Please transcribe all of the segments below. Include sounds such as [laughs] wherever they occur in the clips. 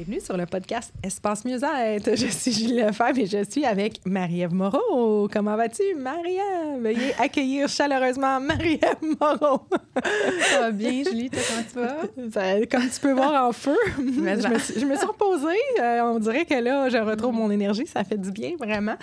Bienvenue sur le podcast Espace Mieux-être. Je suis Julie Lefebvre et je suis avec Marie-Ève Moreau. Comment vas-tu, Marie-Ève? Veuillez accueillir chaleureusement Marie-Ève Moreau. Ça va bien, Julie? Toi, comment tu vas? comme tu peux voir en feu. je, me suis, je, me suis, reposée. Euh, on dirait que là, je retrouve mon énergie. Ça fait du bien, vraiment.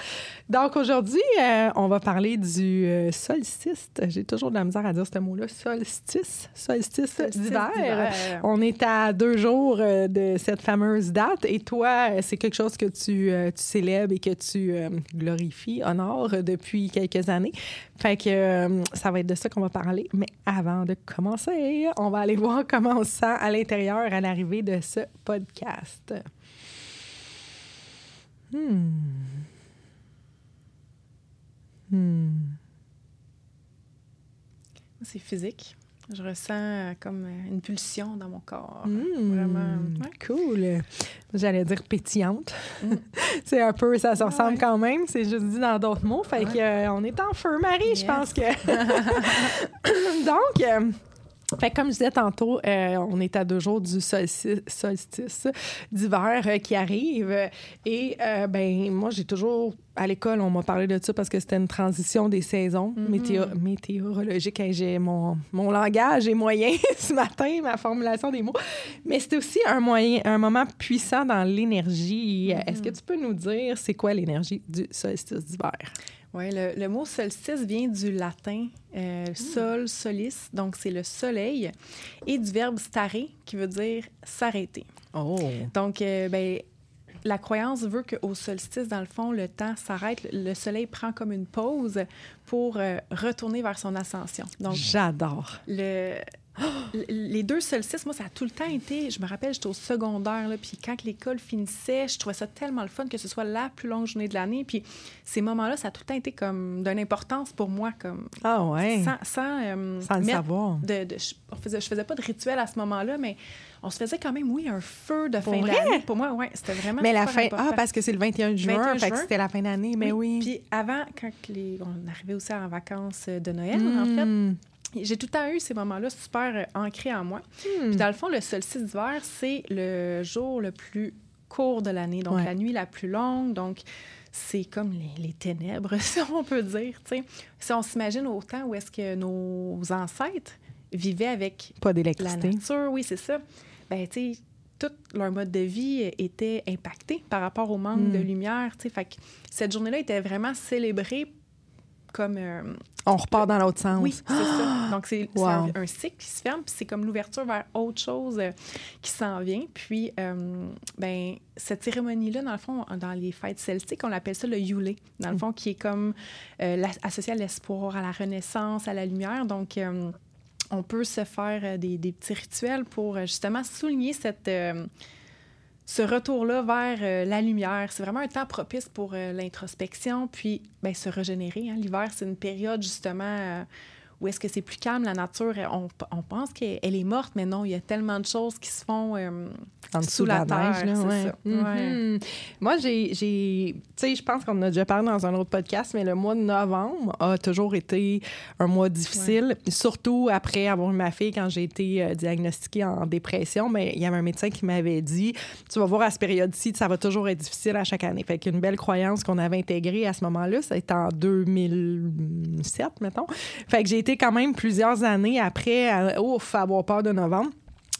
Donc, aujourd'hui, euh, on va parler du euh, solstice. J'ai toujours de la misère à dire ce mot-là. Solstice. Solstice, solstice d'hiver. On est à deux jours de cette fameuse date. Et toi, euh, c'est quelque chose que tu, euh, célèbres et que tu euh, glorifies, honores depuis quelques années. Fait que ça va être de ça qu'on va parler. Mais avant de commencer, on va aller voir comment on se sent à l'intérieur à l'arrivée de ce podcast. Hmm. Hmm. C'est physique. Je ressens euh, comme euh, une pulsion dans mon corps. Mmh, Vraiment. Cool. J'allais dire pétillante. Mmh. [laughs] c'est un peu, ça se ressemble quand même. C'est juste dit dans d'autres mots. Fait qu'on euh, est en feu, Marie, je pense que. [laughs] [laughs] Donc. Fait comme je disais tantôt, on est à deux jours du solstice, d'hiver qui arrive. Et ben moi, j'ai toujours à l'école, on m'a parlé de ça parce que c'était une transition des saisons mm-hmm. météorologiques. J'ai mon, mon langage est moyen [laughs] ce matin, ma formulation des mots. Mais c'est aussi un moyen, un moment puissant dans l'énergie. Mm-hmm. Est-ce que tu peux nous dire c'est quoi l'énergie du solstice d'hiver? Oui, le, mot solstice vient du latin euh, mm. sol, solis, donc c'est le soleil, et du verbe stare, qui veut dire s'arrêter. Oh. Donc, euh, ben, la croyance veut qu'au solstice, dans le fond, le temps s'arrête, le soleil prend comme une pause pour euh, retourner vers son ascension. Donc, J'adore. Le, les deux solstices, moi, ça a tout le temps été. Je me rappelle, j'étais au secondaire, là, puis quand l'école finissait, je trouvais ça tellement le fun que ce soit la plus longue journée de l'année. Puis ces moments-là, ça a tout le temps été comme d'une importance pour moi. Comme, ah ouais. Sans, sans, euh, le savoir. De, je, faisais, je faisais pas de rituel à ce moment-là, mais on se faisait quand même, oui, un feu de fin d'année. Pour moi, oui, c'était vraiment Mais la fin, ah, parce que c'est le 21 juin, fait que c'était la fin d'année, mais oui. Puis avant, quand les, on arrivait aussi en vacances de Noël, en fait, hmm. J'ai tout le temps eu ces moments-là super euh, ancrés en moi. Hmm. Puis dans le fond, le solstice d'hiver, c'est le jour le plus court de l'année, donc la nuit la plus longue. Donc, c'est comme les, ténèbres, [laughs] si on peut dire. Si on s'imagine au temps où est-ce que nos ancêtres vivaient avec pas. La nature, oui, c'est ça ben, tu sais, tout leur mode de vie était impacté par rapport au manque de hmm. lumière. Fait que cette journée-là était vraiment célébrée comme. Euh, On repart dans l'autre sens. Oui, c'est ça. [gasps] Donc, c'est un, cycle qui se ferme, puis c'est comme l'ouverture vers autre chose euh, qui s'en vient. Puis, euh, ben, cette cérémonie-là, dans le fond, dans les fêtes celtiques, on appelle ça le Yule, dans le fond, qui est comme associé à l'espoir, à la renaissance, à la lumière. Donc, on peut se faire des, petits rituels pour justement souligner cette, ce retour-là vers la lumière. C'est vraiment un temps propice pour l'introspection, puis ben, se régénérer. Hein. L'hiver, c'est une période justement où est-ce que c'est plus calme, la nature, on, on pense qu'elle est morte, mais non, il y a tellement de choses qui se font en dessous de la, terre. Neige, mm-hmm. Moi, j'ai, tu sais, je pense qu'on a déjà parlé dans un autre podcast, mais le mois de novembre a toujours été un mois difficile, surtout après avoir eu ma fille quand j'ai été euh, diagnostiquée en dépression. Mais il y avait un médecin qui m'avait dit, tu vas voir à cette période-ci, ça va toujours être difficile à chaque année. Fait qu'une belle croyance qu'on avait intégrée à ce moment-là, ça a été en 2007, mettons. Fait que j'ai été quand même plusieurs années après, à, ouf, avoir peur de novembre.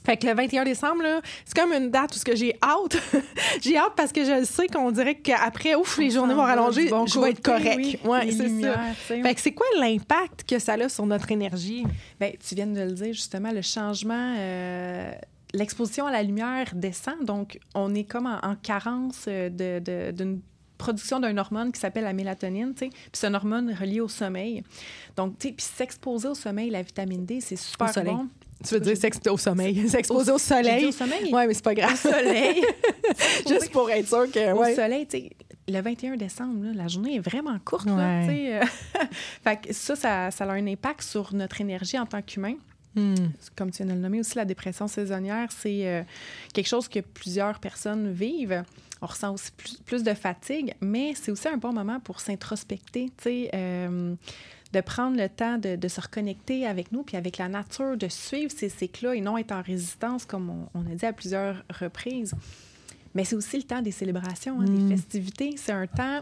Fait que le 21 décembre, c'est comme une date où j'ai hâte. [laughs] j'ai hâte parce que je sais qu'on dirait qu'après, ouf, les journées vont rallonger, je vais être correct. Oui, c'est ça. Fait que c'est quoi l'impact que ça a sur notre énergie? Bien, tu viens de le dire, justement, le changement... Euh, l'exposition à la lumière descend, donc on est comme en, carence euh, de, d'une production d'un hormone qui s'appelle la mélatonine, tu sais. Puis c'est un hormone relié au sommeil. Donc, tu sais, puis s'exposer au sommeil, la vitamine D, c'est super bon. Tu veux dire s'exposer au sommeil. S'exposer au soleil. Au soleil. Oui, mais c'est pas grave. Au soleil. [laughs] Juste pour être sûr que. Au soleil, tu sais. Le 21 décembre, là, la journée est vraiment courte. Là, [laughs] fait que ça, ça, ça a un impact sur notre énergie en tant qu'humain. Hmm. Comme tu viens de le nommer aussi, la dépression saisonnière, c'est euh, quelque chose que plusieurs personnes vivent on ressent aussi plus, de fatigue, mais c'est aussi un bon moment pour s'introspecter, tu sais, euh, de prendre le temps de, se reconnecter avec nous, puis avec la nature, de suivre ces cycles-là et non être en résistance, comme on, a dit à plusieurs reprises. Mais c'est aussi le temps des célébrations, hein, des mm. festivités. C'est un temps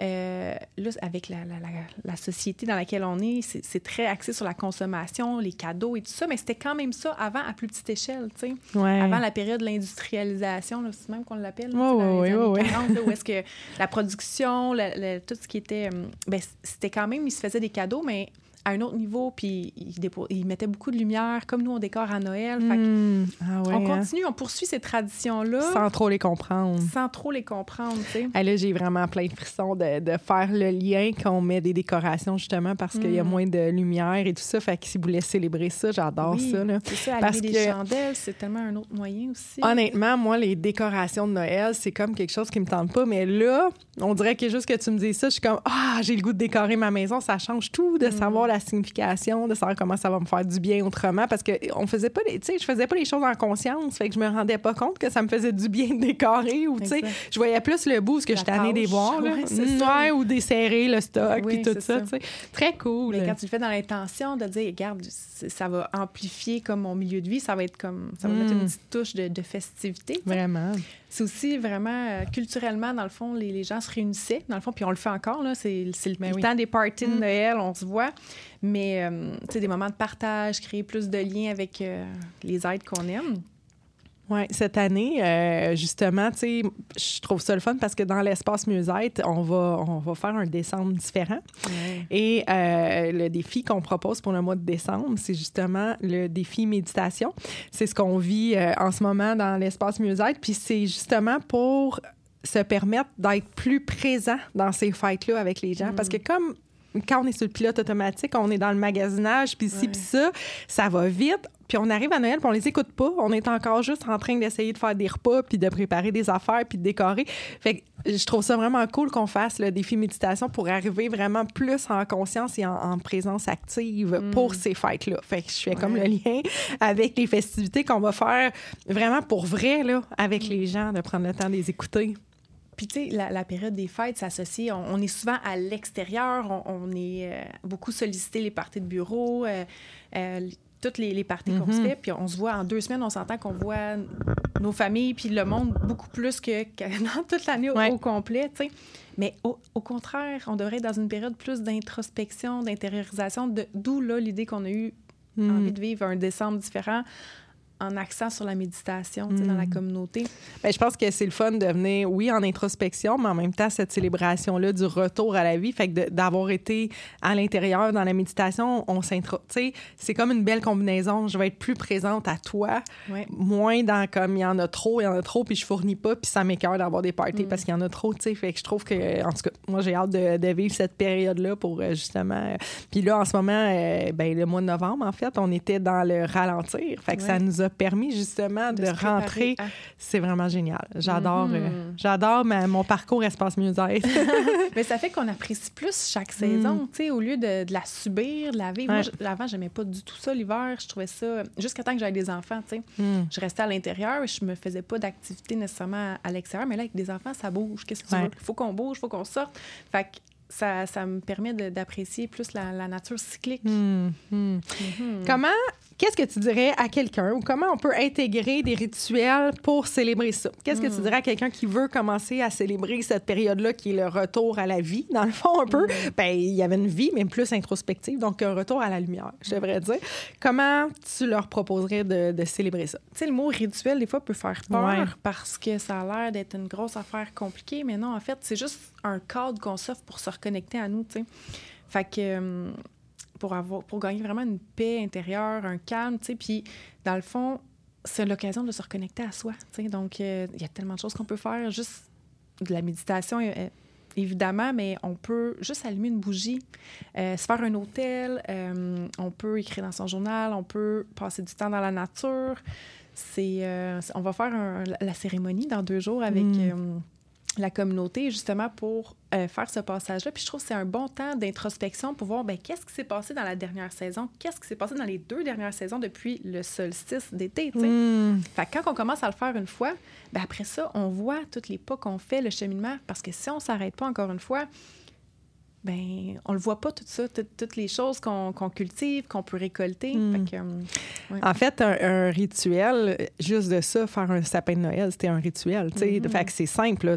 euh, là, avec la, la, la, société dans laquelle on est, c'est très axé sur la consommation, les cadeaux et tout ça, mais c'était quand même ça avant à plus petite échelle, tu sais. Avant la période de l'industrialisation, c'est même qu'on l'appelle, oui, oui, où est-ce [laughs] que la production, tout ce qui était... Euh, ben, c'était quand même, ils se faisaient des cadeaux, mais à un autre niveau, puis il, mettait beaucoup de lumière, comme nous, on décore à Noël. Hmm. Ah on hein. continue, on poursuit ces traditions-là. Sans trop les comprendre. Sans trop les comprendre, tu sais. là, j'ai vraiment plein de frissons de, de faire le lien quand on met des décorations, justement, parce qu'il y a hmm. moins de lumière et tout ça. Fait que si vous voulez célébrer ça, j'adore ça. C'est ça, parce que... des chandelles, c'est tellement un autre moyen aussi. Honnêtement, moi, les décorations de Noël, c'est comme quelque chose qui me tente pas. Mais là, on dirait que juste que tu me dis ça, je suis comme, ah, j'ai le goût de décorer ma maison. Ça change tout de hmm. savoir la signification, de savoir comment ça va me faire du bien autrement. Parce que on faisait pas, tu sais, je faisais pas les choses en conscience. Fait que je me rendais pas compte que ça me faisait du bien de décorer ou, tu sais, je voyais plus le bout, ce que j'étais allée des voir, là. Ouais, ou desserrer le stock, puis tout ça. Très cool. Mais quand tu le fais dans l'intention de dire, regarde, ça va amplifier comme mon milieu de vie, ça va être comme, ça va mettre une mm. petite touche de, de festivité. Vraiment c'est aussi vraiment euh, culturellement, dans le fond, les, les, gens se réunissaient, dans le fond, puis on le fait encore, là, c'est, le, ben temps des parties de mm. Noël, on se voit, mais euh, c'est des moments de partage, créer plus de liens avec euh, les êtres qu'on aime. Oui, cette année, euh, justement, tu sais, je trouve ça le fun parce que dans l'espace musette, on va, on va faire un décembre différent. Et euh, le défi qu'on propose pour le mois de décembre, c'est justement le défi méditation. C'est ce qu'on vit euh, en ce moment dans l'espace musette. Puis c'est justement pour se permettre d'être plus présent dans ces fêtes-là avec les gens. Parce que mm. comme quand on est sur le pilote automatique, on est dans le magasinage, puis ci, puis ça, ça va vite. Puis on arrive à Noël, puis on les écoute pas. On est encore juste en train d'essayer de faire des repas, puis de préparer des affaires, puis de décorer. Fait que je trouve ça vraiment cool qu'on fasse le défi méditation pour arriver vraiment plus en conscience et en, présence active mm. pour ces fêtes-là. Fait que je fais comme le lien avec les festivités qu'on va faire vraiment pour vrai, là, avec les gens, de prendre le temps de les écouter. Puis, tu sais, la, période des fêtes s'associe. On, est souvent à l'extérieur. On, est euh, beaucoup sollicité, les parties de bureau, euh, euh, toutes les, les parties qu'on se mm-hmm. fait. Puis, on se voit en deux semaines, on s'entend qu'on voit nos familles puis le monde beaucoup plus que, [laughs] dans toute l'année au, complet, tu sais. Mais au, contraire, on devrait être dans une période plus d'introspection, d'intériorisation, d'où là l'idée qu'on a eu mm. envie de vivre un décembre différent en accent sur la méditation dans la mm. communauté? Bien, je pense que c'est le fun de venir, oui, en introspection, mais en même temps, cette célébration-là du retour à la vie, fait que d'avoir été à l'intérieur dans la méditation, on s'intro... Tu sais, c'est comme une belle combinaison. Je vais être plus présente à toi, moins dans comme il y en a trop, il y en a trop, puis je fournis pas, puis ça m'écœure d'avoir des parties mm. parce qu'il y en a trop, tu sais. Fait que je trouve que, en tout cas, moi, j'ai hâte de, vivre cette période-là pour euh, justement. Euh, puis là, en ce moment, euh, ben, le mois de novembre, en fait, on était dans le ralentir. Fait que ça nous a permis justement de, rentrer. C'est vraiment génial. J'adore mm-hmm. euh, j'adore mon parcours espace musée. [laughs] [laughs] Mais ça fait qu'on apprécie plus chaque saison, mm. tu sais, au lieu de, de, la subir, de la vivre. Moi, avant, j'aimais pas du tout ça l'hiver. Je trouvais ça jusqu'à temps que j'avais des enfants, tu sais. Mm. Je restais à l'intérieur, je me faisais pas d'activité nécessairement à l'extérieur, mais là avec des enfants, ça bouge. Qu'est-ce que tu veux? Il faut qu'on bouge, il faut qu'on sorte. Fait que ça, ça, me permet d'apprécier plus la, nature cyclique. Mm-hmm. Mm-hmm. Comment qu'est-ce que tu dirais à quelqu'un ou comment on peut intégrer des rituels pour célébrer ça? Qu'est-ce que tu hmm. dirais à quelqu'un qui veut commencer à célébrer cette période-là qui est le retour à la vie, dans le fond, un peu? Hmm. Ben, il y avait une vie, mais plus introspective, donc un retour à la lumière, je devrais dire. Comment tu leur proposerais de, célébrer ça? Tu sais, le mot rituel, des fois, peut faire peur parce que ça a l'air d'être une grosse affaire compliquée, mais non, en fait, c'est juste un cadre qu'on s'offre pour se reconnecter à nous, tu sais. Fait que hum, pour, avoir, pour gagner vraiment une paix intérieure, un calme, tu sais. Puis, dans le fond, c'est l'occasion de se reconnecter à soi, tu sais. Donc, euh, il y a tellement de choses qu'on peut faire. Juste de la méditation, euh, évidemment, mais on peut juste allumer une bougie, euh, se faire un hôtel, on peut écrire dans son journal, on peut passer du temps dans la nature. C'est, on va faire la cérémonie dans deux jours avec... Mm la communauté justement pour euh, faire ce passage-là. Puis je trouve que c'est un bon temps d'introspection pour voir ben, qu'est-ce qui s'est passé dans la dernière saison, qu'est-ce qui s'est passé dans les deux dernières saisons depuis le solstice d'été. Mm. Fait quand on commence à le faire une fois, ben, après ça, on voit tous les pas qu'on fait, le cheminement, parce que si on s'arrête pas encore une fois, ben on le voit pas tout ça, toutes les choses qu'on cultive, qu'on peut récolter. Hmm. Euh, en fait, un, rituel, juste de ça, faire un sapin de Noël, c'était un rituel. Mm Fait que c'est simple.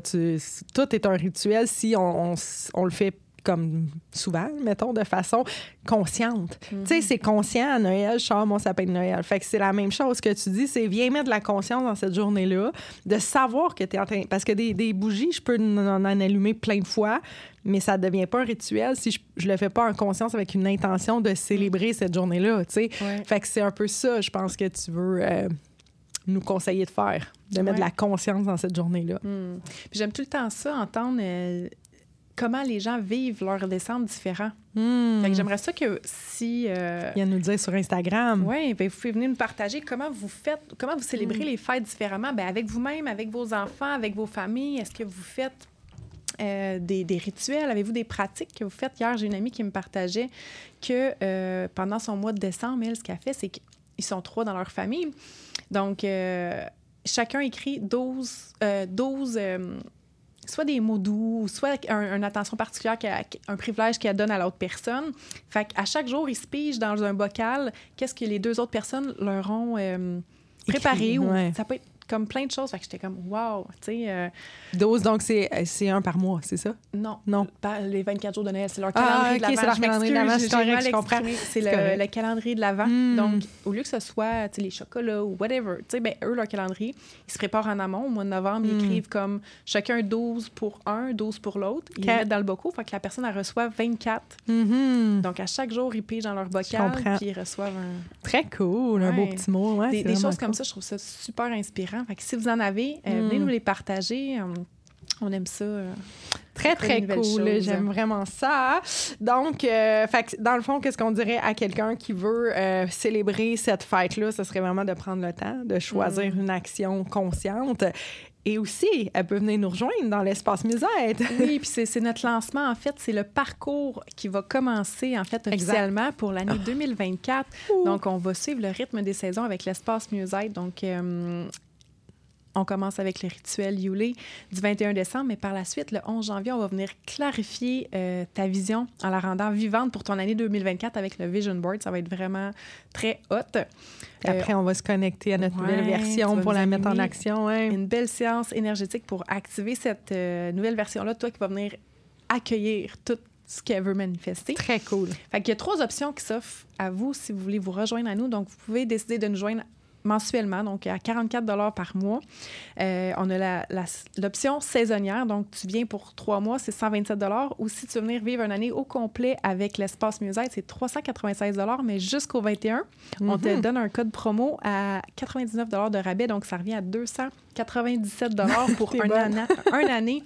tout est un rituel si on, on, on le fait comme souvent, mettons, de façon consciente. Tu sais, mhm. c'est conscient à Noël, je sors mon sapin de Noël. Fait que c'est la même chose que tu dis, c'est viens mettre de la conscience dans cette journée-là, de savoir que tu es en train. Parce que des, des, bougies, je peux en, allumer plein de fois, mais ça ne devient pas un rituel si je, ne le fais pas en conscience avec une intention de célébrer cette journée-là. Tu sais. Fait que c'est un peu ça, je pense, que tu veux. Euh, nous conseiller de faire, de mettre de la conscience dans cette journée-là. Hmm. J'aime tout le temps ça, entendre euh, comment les gens vivent leur descente différent. Hmm. J'aimerais ça que si... Euh... Viens nous dire sur Instagram. Oui, ben, vous pouvez venir nous partager comment vous faites, comment vous célébrez hmm. les fêtes différemment, ben, avec vous-même, avec vos enfants, avec vos familles. Est-ce que vous faites euh, des, des, rituels? Avez-vous des pratiques que vous faites? Hier, j'ai une amie qui me partageait que euh, pendant son mois de décembre, elle, ce qu'elle fait, c'est qu'ils sont trois dans leur famille. Donc, chacun écrit 12, 12 soit des mots doux, soit une attention particulière, un privilège qu'elle donne à l'autre personne. Fait qu'à chaque jour, ils se pigent dans un bocal qu'est-ce que les deux autres personnes leur ont euh, préparé. ou Ça peut être comme plein de choses. Fait que j'étais comme, wow, tu sais. Euh, Dose, donc c'est un par mois, c'est ça? Non. Non. Pas les 24 jours de Noël, c'est leur calendrier ah, de l'Avent. c'est leur calendrier de l'Avent, je comprends. C'est le, le, calendrier de l'Avent. Hmm. Donc, au lieu que ce soit les chocolats ou whatever, tu sais, ben, eux, leur calendrier, ils se préparent en amont. Au mois de novembre, ils hmm. écrivent comme chacun 12 pour un, 12 pour l'autre. Ils mettent dans le bocal. Fait que la personne, elle reçoit 24. Mm-hmm. Donc, à chaque jour, ils pigent dans leur bocal, puis ils reçouvent un... Très cool, un beau petit mot. Ouais, des, des choses comme ça, je trouve ça super inspirant. Fait que si vous en avez euh, venez hmm. nous les partager. Euh, on aime ça. Euh, très, très cool. J'aime vraiment ça. Donc, fait, dans le fond, qu'est-ce qu'on dirait à quelqu'un qui veut célébrer cette fête-là? Ce serait vraiment de prendre le temps, de choisir hmm. une action consciente. Et aussi, elle peut venir nous rejoindre dans l'espace musette. oui, puis c'est notre lancement, en fait. C'est le parcours qui va commencer, en fait, officiellement pour l'année 2024. Donc, on va suivre le rythme des saisons avec l'espace musette. Donc, on commence avec le rituel Yule du 21 décembre, mais par la suite, le 11 janvier, on va venir clarifier euh, ta vision en la rendant vivante pour ton année 2024 avec le Vision Board. Ça va être vraiment très hot. Après, on va se connecter à notre nouvelle version pour la mettre en action. Une belle séance énergétique pour activer cette euh, nouvelle version-là, toi qui vas venir accueillir tout ce qu'elle veut manifester. Très cool. Fait qu'il y a trois options qui s'offrent à vous si vous voulez vous rejoindre à nous. Donc, vous pouvez décider de nous joindre mensuellement, donc à 44 par mois. Euh, on a l'option saisonnière, donc tu viens pour trois mois, c'est 127 Ou si tu veux venir vivre une année au complet avec l'espace musette, c'est 396 mais jusqu'au 21, on te mhm. donne un code promo à 99 de rabais, donc ça revient à 297 pour un, année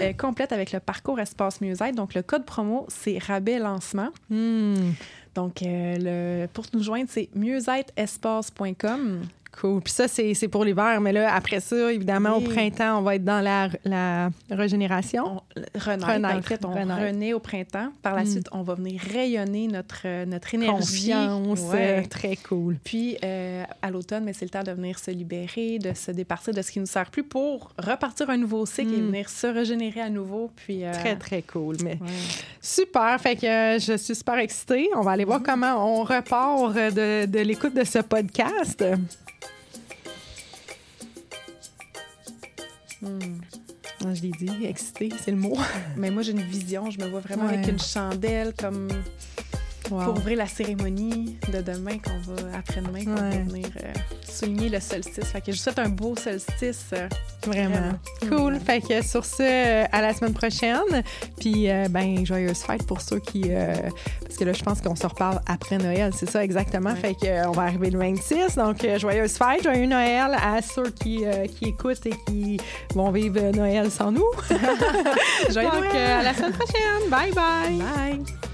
euh, complète avec le parcours espace musette. Donc le code promo, c'est rabais lancement. Hmm. Donc, euh, le, pour nous joindre, c'est mieuxêtreespace.com. Cool. Puis ça, c'est pour l'hiver. Mais là, après ça, évidemment, au printemps, on va être dans la, la régénération. On, renaître, En fait, on renaît au printemps. Par la mm. suite, on va venir rayonner notre, notre énergie. Confiance. Ouais. Très cool. Puis euh, à l'automne, mais c'est le temps de venir se libérer, de se départir de ce qui ne nous sert plus pour repartir un nouveau cycle et mm. venir se régénérer à nouveau. Puis, euh, Très, très cool. Mais super. Fait que euh, je suis super excitée. On va aller voir mm-hmm. comment on repart de, de l'écoute de ce podcast. Hmm. Je l'ai dit, excité, c'est le mot. Mais moi, j'ai une vision. Je me vois vraiment avec une chandelle, comme pour ouvrir la cérémonie de demain, qu'on va, après-demain, qu'on va venir euh, souligner le solstice. Fait que je souhaite un beau solstice. Euh, vraiment. Cool. Fait que sur ce, euh, à la semaine prochaine. Puis, ben, joyeuse fête pour ceux qui. parce que là, je pense qu'on se reparle après Noël, c'est ça exactement. Fait que on va arriver le 26. Donc, joyeuse fête, joyeux Noël à ceux qui, qui écoutent et qui vont vivre Noël sans nous. [laughs] [laughs] joyeux donc, à la semaine prochaine. Bye bye. Bye.